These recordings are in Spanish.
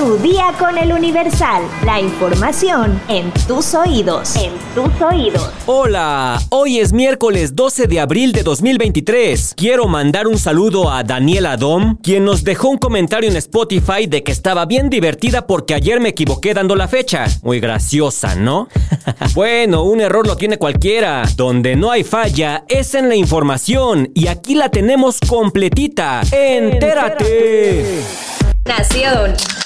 Tu día con el Universal. La información en tus oídos. En tus oídos. Hola, hoy es miércoles 12 de abril de 2023. Quiero mandar un saludo a Daniela Dom, quien nos dejó un comentario en Spotify de que estaba bien divertida porque ayer me equivoqué dando la fecha. Muy graciosa, ¿no? bueno, un error lo tiene cualquiera. Donde no hay falla es en la información y aquí la tenemos completita. Entérate.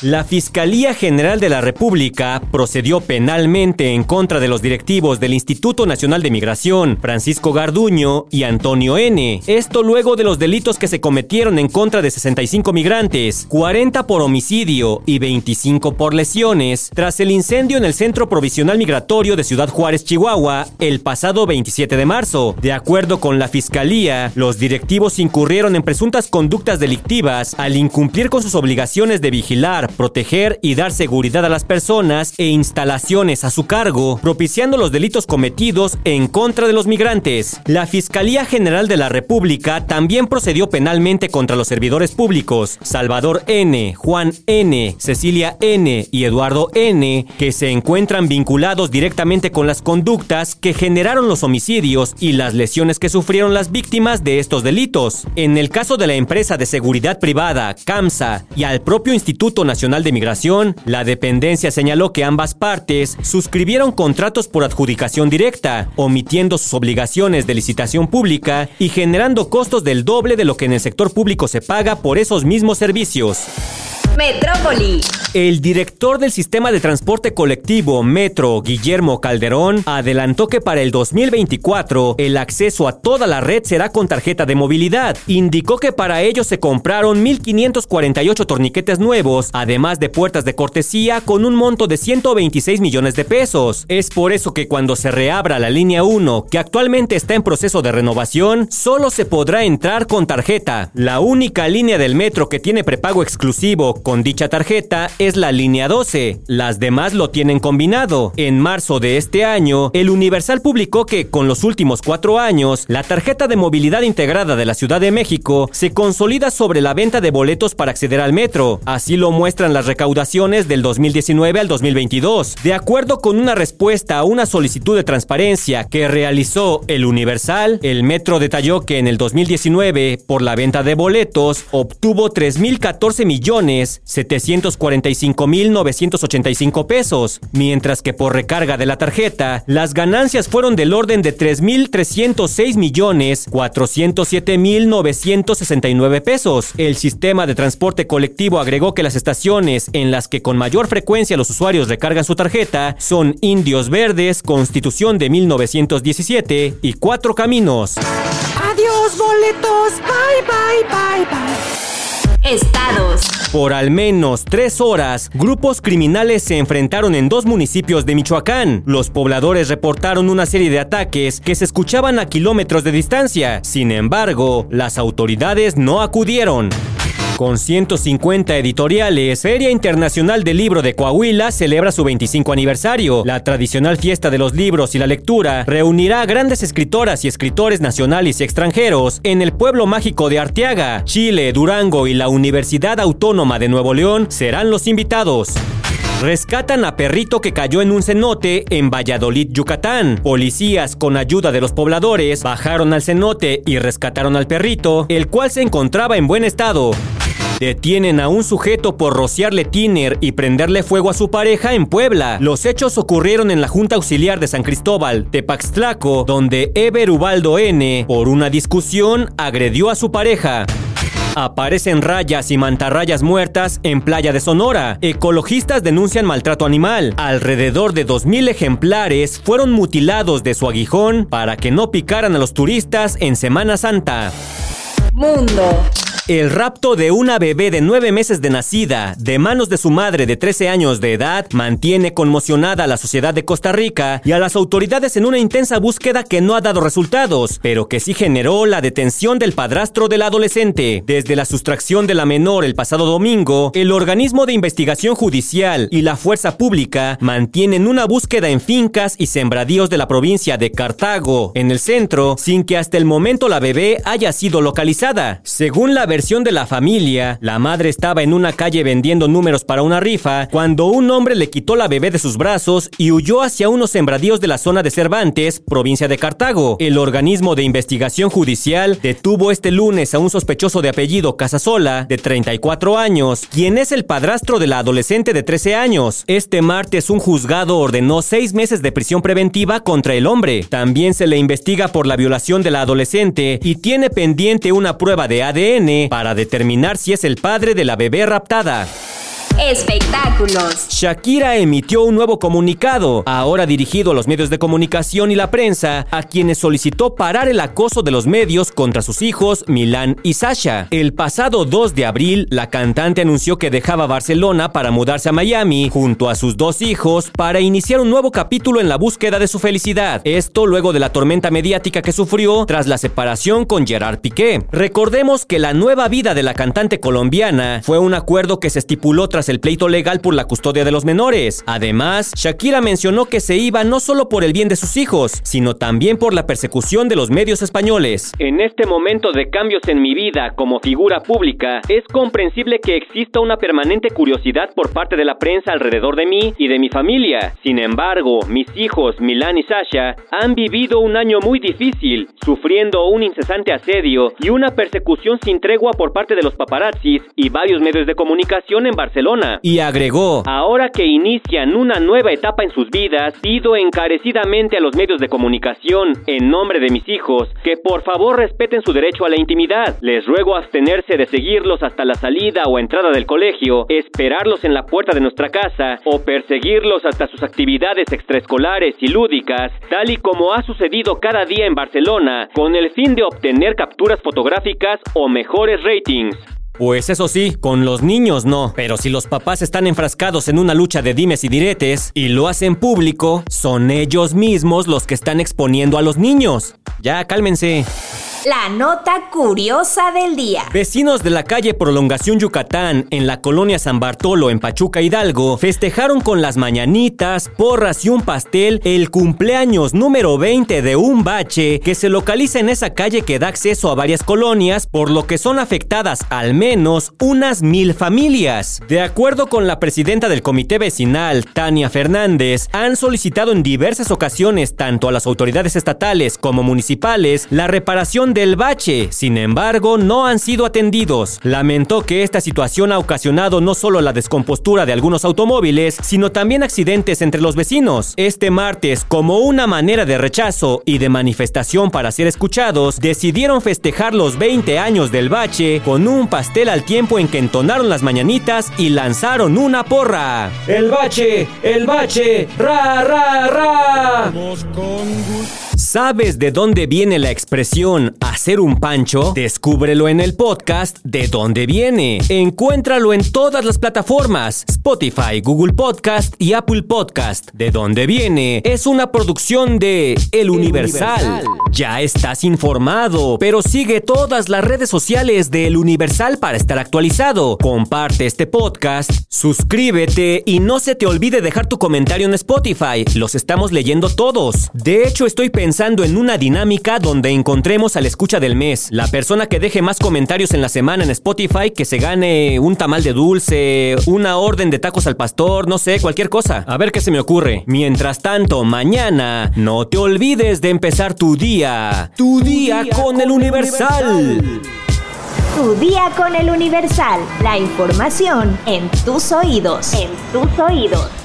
La Fiscalía General de la República procedió penalmente en contra de los directivos del Instituto Nacional de Migración, Francisco Garduño y Antonio N. Esto luego de los delitos que se cometieron en contra de 65 migrantes, 40 por homicidio y 25 por lesiones, tras el incendio en el Centro Provisional Migratorio de Ciudad Juárez, Chihuahua, el pasado 27 de marzo. De acuerdo con la Fiscalía, los directivos incurrieron en presuntas conductas delictivas al incumplir con sus obligaciones de vigilar, proteger y dar seguridad a las personas e instalaciones a su cargo, propiciando los delitos cometidos en contra de los migrantes. La Fiscalía General de la República también procedió penalmente contra los servidores públicos Salvador N., Juan N., Cecilia N. y Eduardo N., que se encuentran vinculados directamente con las conductas que generaron los homicidios y las lesiones que sufrieron las víctimas de estos delitos. En el caso de la empresa de seguridad privada, CAMSA, y al al propio Instituto Nacional de Migración, la dependencia señaló que ambas partes suscribieron contratos por adjudicación directa, omitiendo sus obligaciones de licitación pública y generando costos del doble de lo que en el sector público se paga por esos mismos servicios. Metrópoli. El director del sistema de transporte colectivo Metro, Guillermo Calderón, adelantó que para el 2024 el acceso a toda la red será con tarjeta de movilidad. Indicó que para ello se compraron 1.548 torniquetes nuevos, además de puertas de cortesía con un monto de 126 millones de pesos. Es por eso que cuando se reabra la línea 1, que actualmente está en proceso de renovación, solo se podrá entrar con tarjeta. La única línea del metro que tiene prepago exclusivo con dicha tarjeta es la línea 12. Las demás lo tienen combinado. En marzo de este año, el Universal publicó que con los últimos cuatro años, la tarjeta de movilidad integrada de la Ciudad de México se consolida sobre la venta de boletos para acceder al metro. Así lo muestran las recaudaciones del 2019 al 2022. De acuerdo con una respuesta a una solicitud de transparencia que realizó el Universal, el metro detalló que en el 2019, por la venta de boletos, obtuvo 3.014 millones 745.985 pesos, mientras que por recarga de la tarjeta, las ganancias fueron del orden de 3.306 millones 407.969 pesos. El sistema de transporte colectivo agregó que las estaciones en las que con mayor frecuencia los usuarios recargan su tarjeta son Indios Verdes, Constitución de 1917 y Cuatro Caminos. Adiós boletos, bye bye bye bye. Estados. Por al menos tres horas, grupos criminales se enfrentaron en dos municipios de Michoacán. Los pobladores reportaron una serie de ataques que se escuchaban a kilómetros de distancia. Sin embargo, las autoridades no acudieron. Con 150 editoriales, Feria Internacional del Libro de Coahuila celebra su 25 aniversario. La tradicional fiesta de los libros y la lectura reunirá a grandes escritoras y escritores nacionales y extranjeros en el pueblo mágico de Arteaga. Chile, Durango y la Universidad Autónoma de Nuevo León serán los invitados. Rescatan a perrito que cayó en un cenote en Valladolid, Yucatán. Policías, con ayuda de los pobladores, bajaron al cenote y rescataron al perrito, el cual se encontraba en buen estado. Detienen a un sujeto por rociarle tiner y prenderle fuego a su pareja en Puebla. Los hechos ocurrieron en la Junta Auxiliar de San Cristóbal, Tepaxtlaco, donde Eber Ubaldo N., por una discusión, agredió a su pareja. Aparecen rayas y mantarrayas muertas en Playa de Sonora. Ecologistas denuncian maltrato animal. Alrededor de 2.000 ejemplares fueron mutilados de su aguijón para que no picaran a los turistas en Semana Santa. Mundo. El rapto de una bebé de nueve meses de nacida de manos de su madre de 13 años de edad mantiene conmocionada a la sociedad de Costa Rica y a las autoridades en una intensa búsqueda que no ha dado resultados, pero que sí generó la detención del padrastro del adolescente. Desde la sustracción de la menor el pasado domingo, el organismo de investigación judicial y la fuerza pública mantienen una búsqueda en fincas y sembradíos de la provincia de Cartago, en el centro, sin que hasta el momento la bebé haya sido localizada. Según la versión de la familia, la madre estaba en una calle vendiendo números para una rifa cuando un hombre le quitó la bebé de sus brazos y huyó hacia unos sembradíos de la zona de Cervantes, provincia de Cartago. El organismo de investigación judicial detuvo este lunes a un sospechoso de apellido Casasola, de 34 años, quien es el padrastro de la adolescente de 13 años. Este martes un juzgado ordenó seis meses de prisión preventiva contra el hombre. También se le investiga por la violación de la adolescente y tiene pendiente una prueba de ADN para determinar si es el padre de la bebé raptada. Espectáculos. Shakira emitió un nuevo comunicado, ahora dirigido a los medios de comunicación y la prensa, a quienes solicitó parar el acoso de los medios contra sus hijos, Milán y Sasha. El pasado 2 de abril, la cantante anunció que dejaba Barcelona para mudarse a Miami junto a sus dos hijos para iniciar un nuevo capítulo en la búsqueda de su felicidad. Esto luego de la tormenta mediática que sufrió tras la separación con Gerard Piqué. Recordemos que la nueva vida de la cantante colombiana fue un acuerdo que se estipuló tras el pleito legal por la custodia de los menores. Además, Shakira mencionó que se iba no solo por el bien de sus hijos, sino también por la persecución de los medios españoles. En este momento de cambios en mi vida como figura pública, es comprensible que exista una permanente curiosidad por parte de la prensa alrededor de mí y de mi familia. Sin embargo, mis hijos, Milan y Sasha, han vivido un año muy difícil, sufriendo un incesante asedio y una persecución sin tregua por parte de los paparazzis y varios medios de comunicación en Barcelona y agregó, ahora que inician una nueva etapa en sus vidas, pido encarecidamente a los medios de comunicación, en nombre de mis hijos, que por favor respeten su derecho a la intimidad. Les ruego abstenerse de seguirlos hasta la salida o entrada del colegio, esperarlos en la puerta de nuestra casa o perseguirlos hasta sus actividades extraescolares y lúdicas, tal y como ha sucedido cada día en Barcelona, con el fin de obtener capturas fotográficas o mejores ratings. Pues eso sí, con los niños no. Pero si los papás están enfrascados en una lucha de dimes y diretes y lo hacen público, son ellos mismos los que están exponiendo a los niños. Ya, cálmense. La nota curiosa del día. Vecinos de la calle Prolongación Yucatán, en la colonia San Bartolo, en Pachuca Hidalgo, festejaron con las mañanitas, porras y un pastel el cumpleaños número 20 de un bache que se localiza en esa calle que da acceso a varias colonias, por lo que son afectadas al menos unas mil familias. De acuerdo con la presidenta del comité vecinal, Tania Fernández, han solicitado en diversas ocasiones tanto a las autoridades estatales como municipales la reparación del bache, sin embargo, no han sido atendidos. Lamentó que esta situación ha ocasionado no solo la descompostura de algunos automóviles, sino también accidentes entre los vecinos. Este martes, como una manera de rechazo y de manifestación para ser escuchados, decidieron festejar los 20 años del bache con un pastel al tiempo en que entonaron las mañanitas y lanzaron una porra. El bache, el bache, ra, ra, ra. ¿Sabes de dónde viene la expresión hacer un pancho? Descúbrelo en el podcast De dónde viene. Encuéntralo en todas las plataformas: Spotify, Google Podcast y Apple Podcast. De dónde viene es una producción de El Universal. Ya estás informado, pero sigue todas las redes sociales de El Universal para estar actualizado. Comparte este podcast, suscríbete y no se te olvide dejar tu comentario en Spotify. Los estamos leyendo todos. De hecho, estoy pensando en una dinámica donde encontremos al escucha del mes. La persona que deje más comentarios en la semana en Spotify que se gane un tamal de dulce, una orden de tacos al pastor, no sé, cualquier cosa. A ver qué se me ocurre. Mientras tanto, mañana, no te olvides de empezar tu día. Tu día, con, el Universal. Tu día con el Universal. La información en tus oídos. En tus oídos.